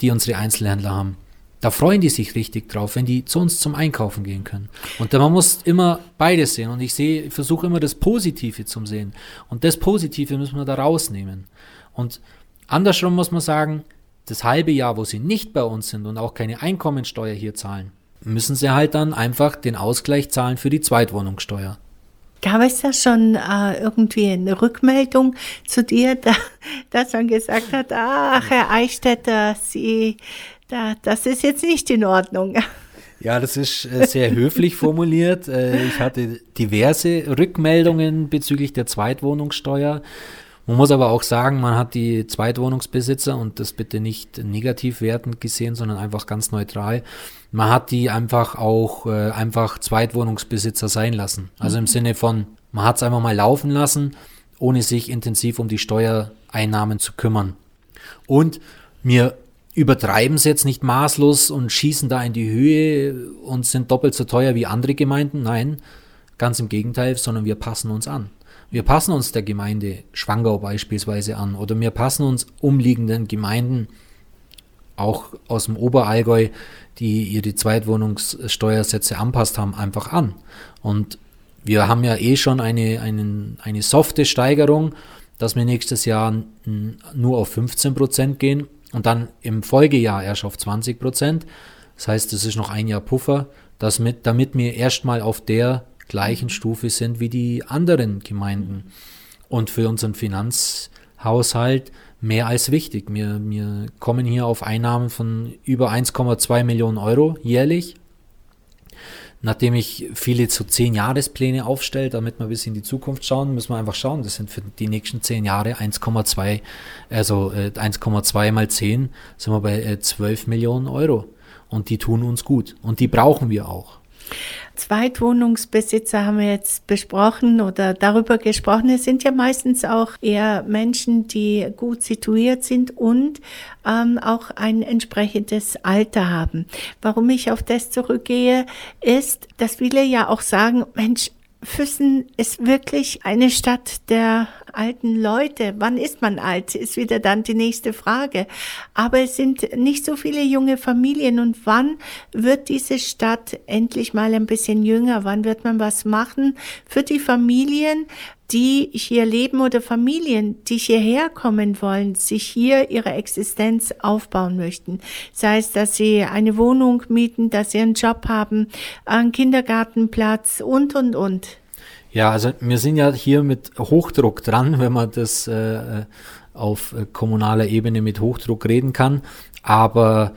die unsere Einzelhändler haben. Da freuen die sich richtig drauf, wenn die zu uns zum Einkaufen gehen können. Und man muss immer beides sehen. Und ich sehe, versuche immer das Positive zu sehen. Und das Positive müssen wir da rausnehmen. Und andersrum muss man sagen, das halbe Jahr, wo sie nicht bei uns sind und auch keine Einkommensteuer hier zahlen, müssen sie halt dann einfach den Ausgleich zahlen für die Zweitwohnungssteuer. Gab es da schon äh, irgendwie eine Rückmeldung zu dir, da, dass man gesagt hat, ach, Herr Eichstätter, Sie, da, das ist jetzt nicht in Ordnung. Ja, das ist äh, sehr höflich formuliert. Äh, ich hatte diverse Rückmeldungen bezüglich der Zweitwohnungssteuer. Man muss aber auch sagen, man hat die Zweitwohnungsbesitzer und das bitte nicht negativ wertend gesehen, sondern einfach ganz neutral. Man hat die einfach auch äh, einfach Zweitwohnungsbesitzer sein lassen. Also im mhm. Sinne von, man hat es einfach mal laufen lassen, ohne sich intensiv um die Steuereinnahmen zu kümmern. Und wir übertreiben es jetzt nicht maßlos und schießen da in die Höhe und sind doppelt so teuer wie andere Gemeinden. Nein, ganz im Gegenteil, sondern wir passen uns an. Wir passen uns der Gemeinde Schwangau beispielsweise an oder wir passen uns umliegenden Gemeinden, auch aus dem Oberallgäu, die ihre Zweitwohnungssteuersätze anpasst haben, einfach an. Und wir haben ja eh schon eine, eine, eine softe Steigerung, dass wir nächstes Jahr nur auf 15 Prozent gehen und dann im Folgejahr erst auf 20 Prozent. Das heißt, es ist noch ein Jahr Puffer, dass mit, damit wir erstmal auf der gleichen Stufe sind wie die anderen Gemeinden. Und für unseren Finanzhaushalt mehr als wichtig. Wir, wir kommen hier auf Einnahmen von über 1,2 Millionen Euro jährlich. Nachdem ich viele zu zehn Jahrespläne aufstelle, damit wir bis in die Zukunft schauen, müssen wir einfach schauen. Das sind für die nächsten zehn Jahre 1,2, also äh, 1,2 mal 10 sind wir bei äh, 12 Millionen Euro. Und die tun uns gut. Und die brauchen wir auch. Zweitwohnungsbesitzer haben wir jetzt besprochen oder darüber gesprochen. Es sind ja meistens auch eher Menschen, die gut situiert sind und ähm, auch ein entsprechendes Alter haben. Warum ich auf das zurückgehe, ist, dass viele ja auch sagen, Mensch, Füssen ist wirklich eine Stadt der alten Leute. Wann ist man alt? Ist wieder dann die nächste Frage. Aber es sind nicht so viele junge Familien. Und wann wird diese Stadt endlich mal ein bisschen jünger? Wann wird man was machen für die Familien, die hier leben oder Familien, die hierher kommen wollen, sich hier ihre Existenz aufbauen möchten. Sei es, dass sie eine Wohnung mieten, dass sie einen Job haben, einen Kindergartenplatz und, und, und. Ja, also wir sind ja hier mit Hochdruck dran, wenn man das äh, auf kommunaler Ebene mit Hochdruck reden kann. Aber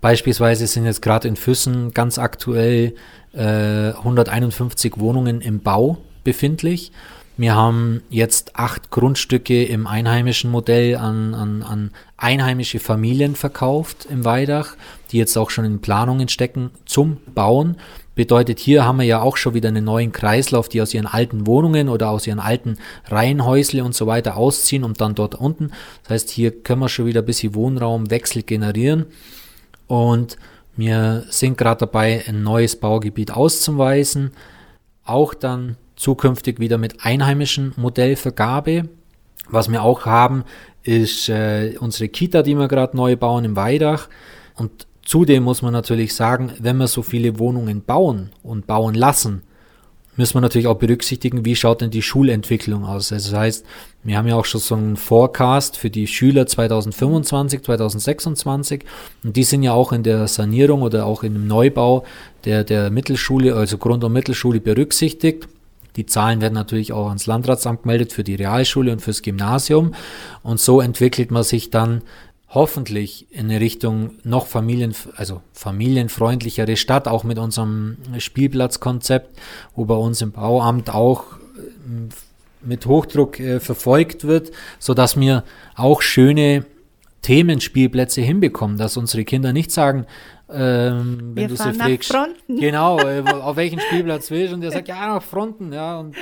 beispielsweise sind jetzt gerade in Füssen ganz aktuell äh, 151 Wohnungen im Bau befindlich. Wir haben jetzt acht Grundstücke im einheimischen Modell an, an, an einheimische Familien verkauft im Weidach, die jetzt auch schon in Planungen stecken zum Bauen. Bedeutet, hier haben wir ja auch schon wieder einen neuen Kreislauf, die aus ihren alten Wohnungen oder aus ihren alten Reihenhäusle und so weiter ausziehen und dann dort unten. Das heißt, hier können wir schon wieder ein bisschen Wohnraumwechsel generieren. Und wir sind gerade dabei, ein neues Baugebiet auszuweisen. Auch dann zukünftig wieder mit einheimischen Modellvergabe. Was wir auch haben, ist äh, unsere Kita, die wir gerade neu bauen im Weidach. Und zudem muss man natürlich sagen, wenn wir so viele Wohnungen bauen und bauen lassen, müssen wir natürlich auch berücksichtigen, wie schaut denn die Schulentwicklung aus. Also das heißt, wir haben ja auch schon so einen Forecast für die Schüler 2025, 2026 und die sind ja auch in der Sanierung oder auch in dem Neubau der, der Mittelschule, also Grund- und Mittelschule berücksichtigt. Die Zahlen werden natürlich auch ans Landratsamt gemeldet für die Realschule und fürs Gymnasium. Und so entwickelt man sich dann hoffentlich in eine Richtung noch Familien, also familienfreundlichere Stadt, auch mit unserem Spielplatzkonzept, wo bei uns im Bauamt auch äh, mit Hochdruck äh, verfolgt wird, so dass wir auch schöne Themenspielplätze hinbekommen, dass unsere Kinder nicht sagen, ähm, wenn du sie fragst, genau, äh, auf welchen Spielplatz willst du? Und der sagt, ja, nach Fronten, ja, und,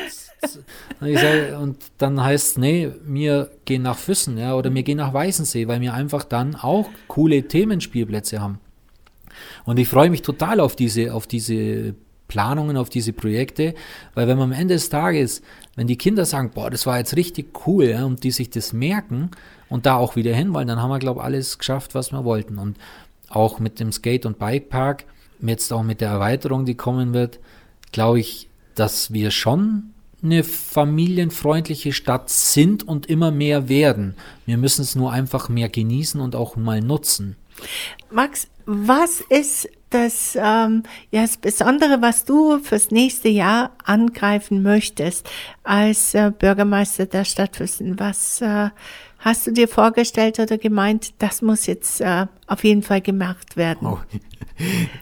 und, ich sag, und dann heißt es, nee, wir gehen nach Füssen, ja, oder wir gehen nach Weißensee, weil wir einfach dann auch coole Themenspielplätze haben. Und ich freue mich total auf diese, auf diese Planungen, auf diese Projekte, weil wenn man am Ende des Tages, wenn die Kinder sagen, boah, das war jetzt richtig cool, ja, und die sich das merken und da auch wieder hin wollen, dann haben wir, glaube ich, alles geschafft, was wir wollten. Und auch mit dem Skate- und Bikepark, jetzt auch mit der Erweiterung, die kommen wird, glaube ich, dass wir schon eine familienfreundliche Stadt sind und immer mehr werden. Wir müssen es nur einfach mehr genießen und auch mal nutzen. Max, was ist das, ähm, ja, das Besondere, was du fürs nächste Jahr angreifen möchtest als äh, Bürgermeister der Stadt Füssen? Was äh, hast du dir vorgestellt oder gemeint, das muss jetzt äh, auf jeden Fall gemacht werden? Oh.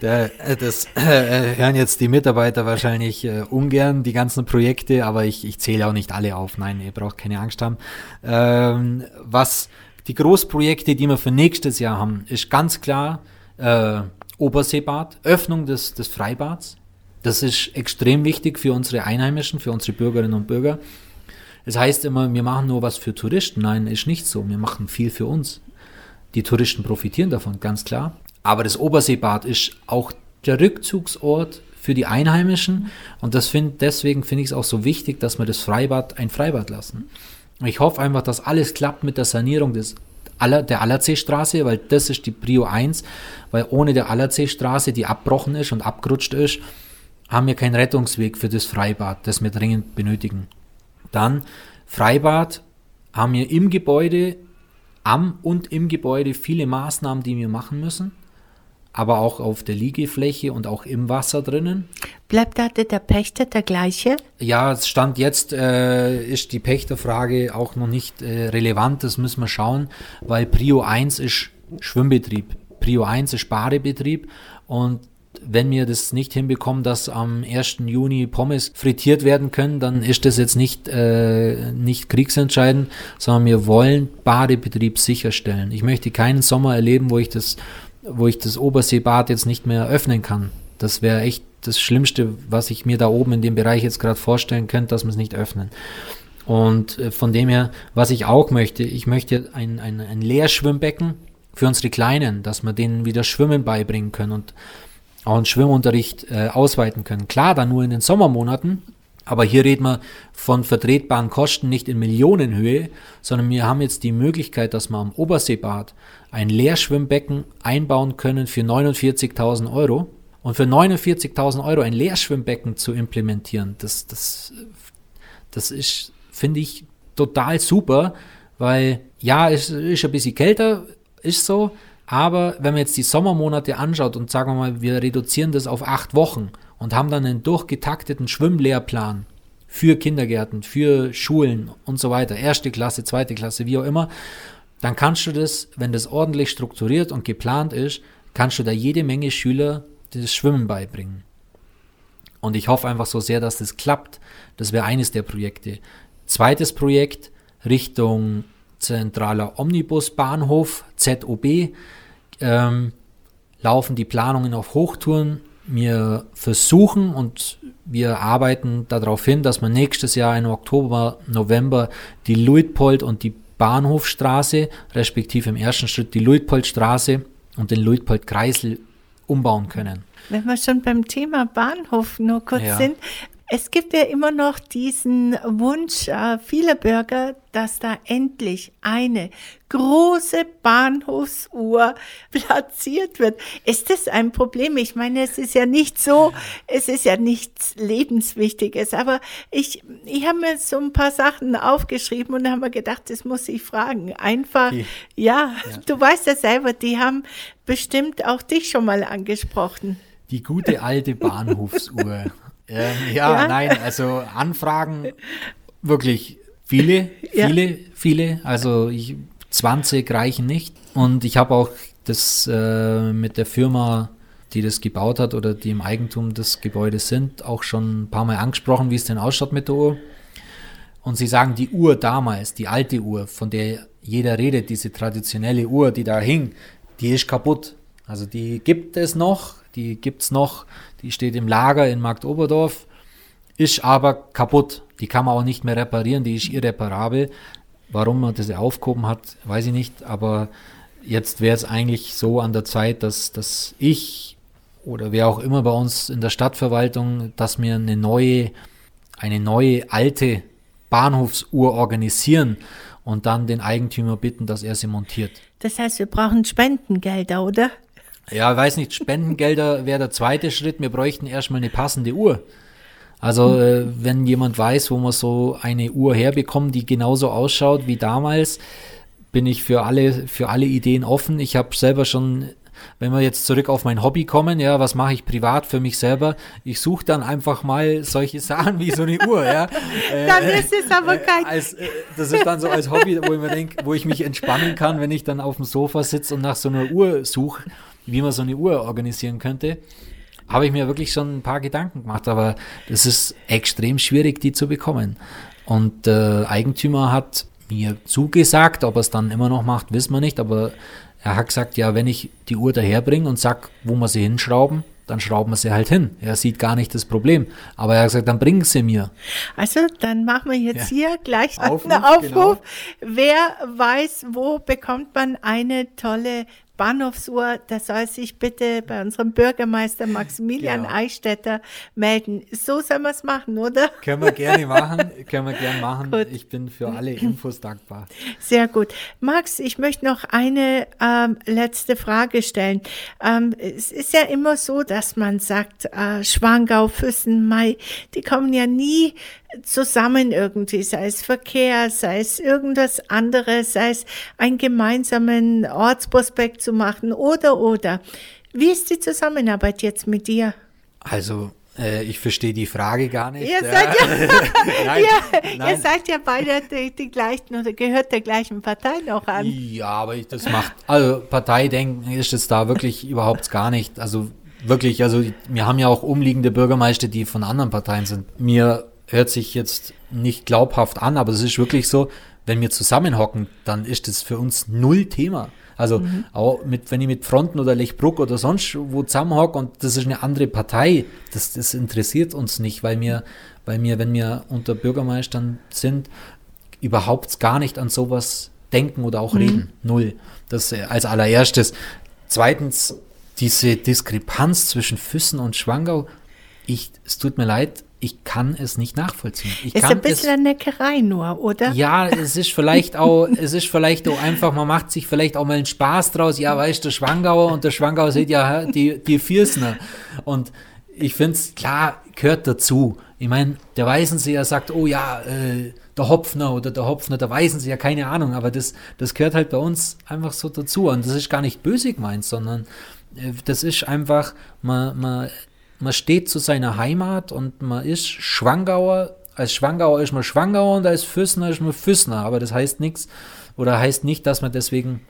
Da, äh, das äh, hören jetzt die Mitarbeiter wahrscheinlich äh, ungern, die ganzen Projekte, aber ich, ich zähle auch nicht alle auf. Nein, ihr braucht keine Angst haben. Ähm, was die Großprojekte, die wir für nächstes Jahr haben, ist ganz klar äh, Oberseebad, Öffnung des, des Freibads. Das ist extrem wichtig für unsere Einheimischen, für unsere Bürgerinnen und Bürger. Es heißt immer, wir machen nur was für Touristen. Nein, ist nicht so. Wir machen viel für uns. Die Touristen profitieren davon, ganz klar. Aber das Oberseebad ist auch der Rückzugsort für die Einheimischen. Und das find, deswegen finde ich es auch so wichtig, dass wir das Freibad ein Freibad lassen. Ich hoffe einfach, dass alles klappt mit der Sanierung des Aller, der Allerseestraße, weil das ist die Prio 1, weil ohne der Allerseestraße, die abbrochen ist und abgerutscht ist, haben wir keinen Rettungsweg für das Freibad, das wir dringend benötigen. Dann Freibad haben wir im Gebäude, am und im Gebäude viele Maßnahmen, die wir machen müssen aber auch auf der Liegefläche und auch im Wasser drinnen. Bleibt da der Pächter der gleiche? Ja, es stand jetzt, äh, ist die Pächterfrage auch noch nicht äh, relevant, das müssen wir schauen, weil Prio 1 ist Schwimmbetrieb, Prio 1 ist Badebetrieb und wenn wir das nicht hinbekommen, dass am 1. Juni Pommes frittiert werden können, dann ist das jetzt nicht, äh, nicht kriegsentscheidend, sondern wir wollen Badebetrieb sicherstellen. Ich möchte keinen Sommer erleben, wo ich das wo ich das Oberseebad jetzt nicht mehr öffnen kann. Das wäre echt das Schlimmste, was ich mir da oben in dem Bereich jetzt gerade vorstellen könnte, dass wir es nicht öffnen. Und äh, von dem her, was ich auch möchte, ich möchte ein, ein, ein Leerschwimmbecken für unsere Kleinen, dass wir denen wieder Schwimmen beibringen können und einen Schwimmunterricht äh, ausweiten können. Klar, dann nur in den Sommermonaten, aber hier reden wir von vertretbaren Kosten nicht in Millionenhöhe, sondern wir haben jetzt die Möglichkeit, dass wir am Oberseebad ein Leerschwimmbecken einbauen können für 49.000 Euro. Und für 49.000 Euro ein Leerschwimmbecken zu implementieren, das, das, das ist, finde ich, total super, weil ja, es ist ein bisschen kälter, ist so, aber wenn man jetzt die Sommermonate anschaut und sagen wir mal, wir reduzieren das auf acht Wochen und haben dann einen durchgetakteten Schwimmlehrplan für Kindergärten, für Schulen und so weiter, erste Klasse, zweite Klasse, wie auch immer, dann kannst du das, wenn das ordentlich strukturiert und geplant ist, kannst du da jede Menge Schüler das Schwimmen beibringen. Und ich hoffe einfach so sehr, dass das klappt. Das wäre eines der Projekte. Zweites Projekt Richtung zentraler Omnibusbahnhof, ZOB, ähm, laufen die Planungen auf Hochtouren wir versuchen und wir arbeiten darauf hin, dass wir nächstes Jahr im Oktober, November die Luitpold und die Bahnhofstraße, respektive im ersten Schritt die Luitpoldstraße und den Luitpold-Kreisel umbauen können. Wenn wir schon beim Thema Bahnhof nur kurz ja. sind, es gibt ja immer noch diesen Wunsch äh, vieler Bürger, dass da endlich eine große Bahnhofsuhr platziert wird. Ist das ein Problem? Ich meine, es ist ja nicht so, es ist ja nichts Lebenswichtiges, aber ich, ich habe mir so ein paar Sachen aufgeschrieben und habe mir gedacht, das muss ich fragen. Einfach, ja, ja, du weißt ja selber, die haben bestimmt auch dich schon mal angesprochen. Die gute alte Bahnhofsuhr. Ähm, ja, ja, nein, also Anfragen wirklich viele, viele, ja. viele. Also ich, 20 reichen nicht. Und ich habe auch das äh, mit der Firma, die das gebaut hat oder die im Eigentum des Gebäudes sind, auch schon ein paar Mal angesprochen, wie es denn ausschaut mit der Uhr. und Sie sagen, die Uhr damals, die alte Uhr, von der jeder redet, diese traditionelle Uhr, die da hing, die ist kaputt. Also die gibt es noch, die gibt es noch, die steht im Lager in Marktoberdorf, ist aber kaputt. Die kann man auch nicht mehr reparieren, die ist irreparabel. Warum man das aufgehoben hat, weiß ich nicht, aber jetzt wäre es eigentlich so an der Zeit, dass, dass ich oder wer auch immer bei uns in der Stadtverwaltung, dass wir eine neue, eine neue alte Bahnhofsuhr organisieren und dann den Eigentümer bitten, dass er sie montiert. Das heißt, wir brauchen Spendengelder, oder? Ja, weiß nicht, Spendengelder wäre der zweite Schritt. Wir bräuchten erstmal eine passende Uhr. Also, äh, wenn jemand weiß, wo man so eine Uhr herbekommt, die genauso ausschaut wie damals, bin ich für alle, für alle Ideen offen. Ich habe selber schon wenn wir jetzt zurück auf mein Hobby kommen, ja, was mache ich privat für mich selber? Ich suche dann einfach mal solche Sachen wie so eine Uhr, ja. dann äh, ist es aber kein. Als, äh, das ist dann so als Hobby, wo ich mir denke, wo ich mich entspannen kann, wenn ich dann auf dem Sofa sitze und nach so einer Uhr suche, wie man so eine Uhr organisieren könnte. Habe ich mir wirklich schon ein paar Gedanken gemacht, aber es ist extrem schwierig, die zu bekommen. Und der äh, Eigentümer hat mir zugesagt, ob er es dann immer noch macht, wissen wir nicht, aber er hat gesagt, ja, wenn ich die Uhr daherbringe und sag, wo wir sie hinschrauben, dann schrauben wir sie halt hin. Er sieht gar nicht das Problem. Aber er hat gesagt, dann bringen sie mir. Also, dann machen wir jetzt ja. hier gleich Aufruf, einen Aufruf. Genau. Wer weiß, wo bekommt man eine tolle Bahnhofsuhr, da soll sich bitte bei unserem Bürgermeister Maximilian genau. Eichstätter melden. So sollen wir es machen, oder? Können wir gerne machen, können wir gerne machen. Gut. Ich bin für alle Infos dankbar. Sehr gut. Max, ich möchte noch eine ähm, letzte Frage stellen. Ähm, es ist ja immer so, dass man sagt, äh, Schwangau, Füssen, Mai, die kommen ja nie zusammen irgendwie, sei es Verkehr, sei es irgendwas anderes, sei es einen gemeinsamen Ortsprospekt zu machen oder oder. Wie ist die Zusammenarbeit jetzt mit dir? Also äh, ich verstehe die Frage gar nicht. Ihr seid ja, nein, ihr, nein. ihr seid ja beide die, die, gleichen oder gehört der gleichen Partei noch an. Ja, aber ich, das macht, also Parteidenken ist es da wirklich überhaupt gar nicht. Also wirklich, also wir haben ja auch umliegende Bürgermeister, die von anderen Parteien sind. Mir hört sich jetzt nicht glaubhaft an, aber es ist wirklich so, wenn wir zusammenhocken, dann ist das für uns null Thema. Also mhm. auch mit, wenn ich mit Fronten oder Lechbruck oder sonst wo zusammenhocke und das ist eine andere Partei, das, das interessiert uns nicht, weil wir, weil wir, wenn wir unter Bürgermeistern sind, überhaupt gar nicht an sowas denken oder auch mhm. reden. Null. Das äh, als allererstes. Zweitens, diese Diskrepanz zwischen Füssen und Schwangau, ich, es tut mir leid, ich kann es nicht nachvollziehen. Ich ist ein bisschen es, eine Neckerei nur, oder? Ja, es ist vielleicht auch, es ist vielleicht auch einfach, man macht sich vielleicht auch mal einen Spaß draus. Ja, weißt du, der Schwangauer und der Schwangauer sieht ja die, die Viersner. Und ich finde es, klar, gehört dazu. Ich meine, der Weißenseher sagt, oh ja, äh, der Hopfner oder der Hopfner, der Weißenseher, keine Ahnung, aber das, das gehört halt bei uns einfach so dazu. Und das ist gar nicht böse gemeint, sondern äh, das ist einfach, man, man man steht zu seiner Heimat und man ist Schwangauer. Als Schwangauer ist man Schwangauer und als Füssner ist man Füssner. Aber das heißt nichts oder heißt nicht, dass man deswegen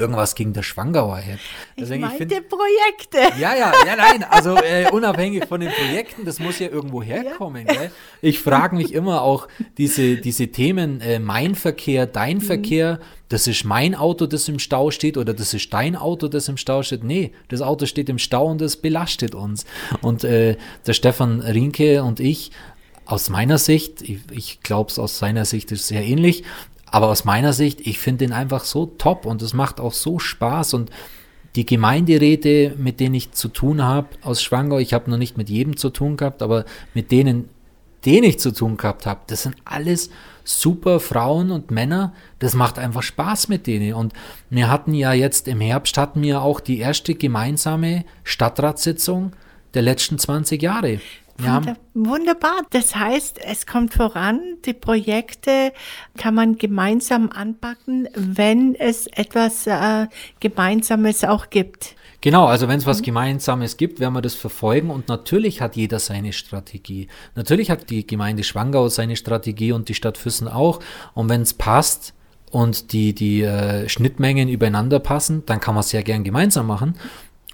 irgendwas gegen der Schwangauer hätte. Also ich meinte find, Projekte. Ja, ja, ja, nein, also äh, unabhängig von den Projekten, das muss ja irgendwo herkommen. Ja. Gell? Ich frage mich immer auch diese, diese Themen, äh, mein Verkehr, dein mhm. Verkehr, das ist mein Auto, das im Stau steht oder das ist dein Auto, das im Stau steht. Nee, das Auto steht im Stau und das belastet uns. Und äh, der Stefan Rinke und ich, aus meiner Sicht, ich, ich glaube es aus seiner Sicht ist sehr ähnlich, aber aus meiner Sicht, ich finde den einfach so top und es macht auch so Spaß und die Gemeinderäte, mit denen ich zu tun habe aus Schwangau, ich habe noch nicht mit jedem zu tun gehabt, aber mit denen, denen ich zu tun gehabt habe, das sind alles super Frauen und Männer. Das macht einfach Spaß mit denen. Und wir hatten ja jetzt im Herbst hatten wir auch die erste gemeinsame Stadtratssitzung der letzten 20 Jahre. Ja. Wunderbar. Das heißt, es kommt voran. Die Projekte kann man gemeinsam anpacken, wenn es etwas äh, Gemeinsames auch gibt. Genau, also wenn es was mhm. Gemeinsames gibt, werden wir das verfolgen und natürlich hat jeder seine Strategie. Natürlich hat die Gemeinde Schwangau seine Strategie und die Stadt Füssen auch. Und wenn es passt und die, die äh, Schnittmengen übereinander passen, dann kann man es sehr gern gemeinsam machen.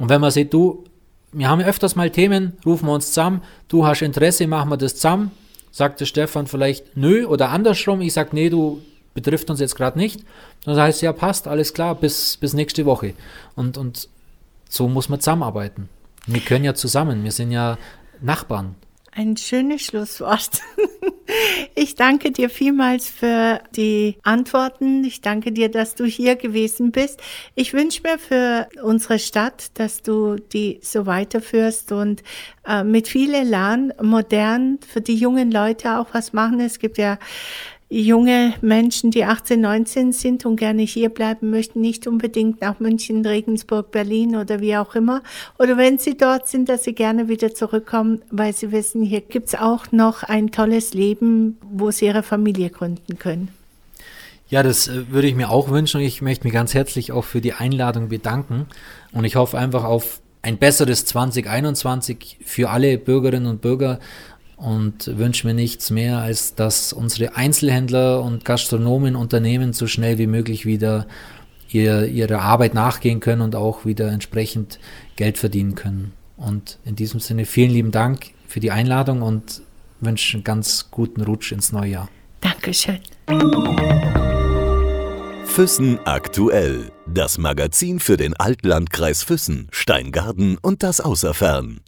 Und wenn man sieht, du, wir haben öfters mal Themen, rufen wir uns zusammen, du hast Interesse, machen wir das zusammen, sagt der Stefan vielleicht nö oder andersrum, ich sage nee, du betrifft uns jetzt gerade nicht. Dann heißt ja, passt, alles klar, bis, bis nächste Woche. Und, und so muss man zusammenarbeiten. Wir können ja zusammen, wir sind ja Nachbarn. Ein schönes Schlusswort. Ich danke dir vielmals für die Antworten. Ich danke dir, dass du hier gewesen bist. Ich wünsche mir für unsere Stadt, dass du die so weiterführst und äh, mit viel Elan modern für die jungen Leute auch was machen. Es gibt ja junge Menschen, die 18, 19 sind und gerne hier bleiben möchten, nicht unbedingt nach München, Regensburg, Berlin oder wie auch immer. Oder wenn sie dort sind, dass sie gerne wieder zurückkommen, weil sie wissen, hier gibt's auch noch ein tolles Leben, wo sie ihre Familie gründen können. Ja, das äh, würde ich mir auch wünschen ich möchte mich ganz herzlich auch für die Einladung bedanken und ich hoffe einfach auf ein besseres 2021 für alle Bürgerinnen und Bürger und wünsche mir nichts mehr, als dass unsere Einzelhändler und Gastronomen, Unternehmen so schnell wie möglich wieder ihr, ihrer Arbeit nachgehen können und auch wieder entsprechend Geld verdienen können. Und in diesem Sinne vielen lieben Dank für die Einladung und wünsche einen ganz guten Rutsch ins neue Jahr. Dankeschön. Füssen aktuell. Das Magazin für den Altlandkreis Füssen, Steingarten und das Außerfern.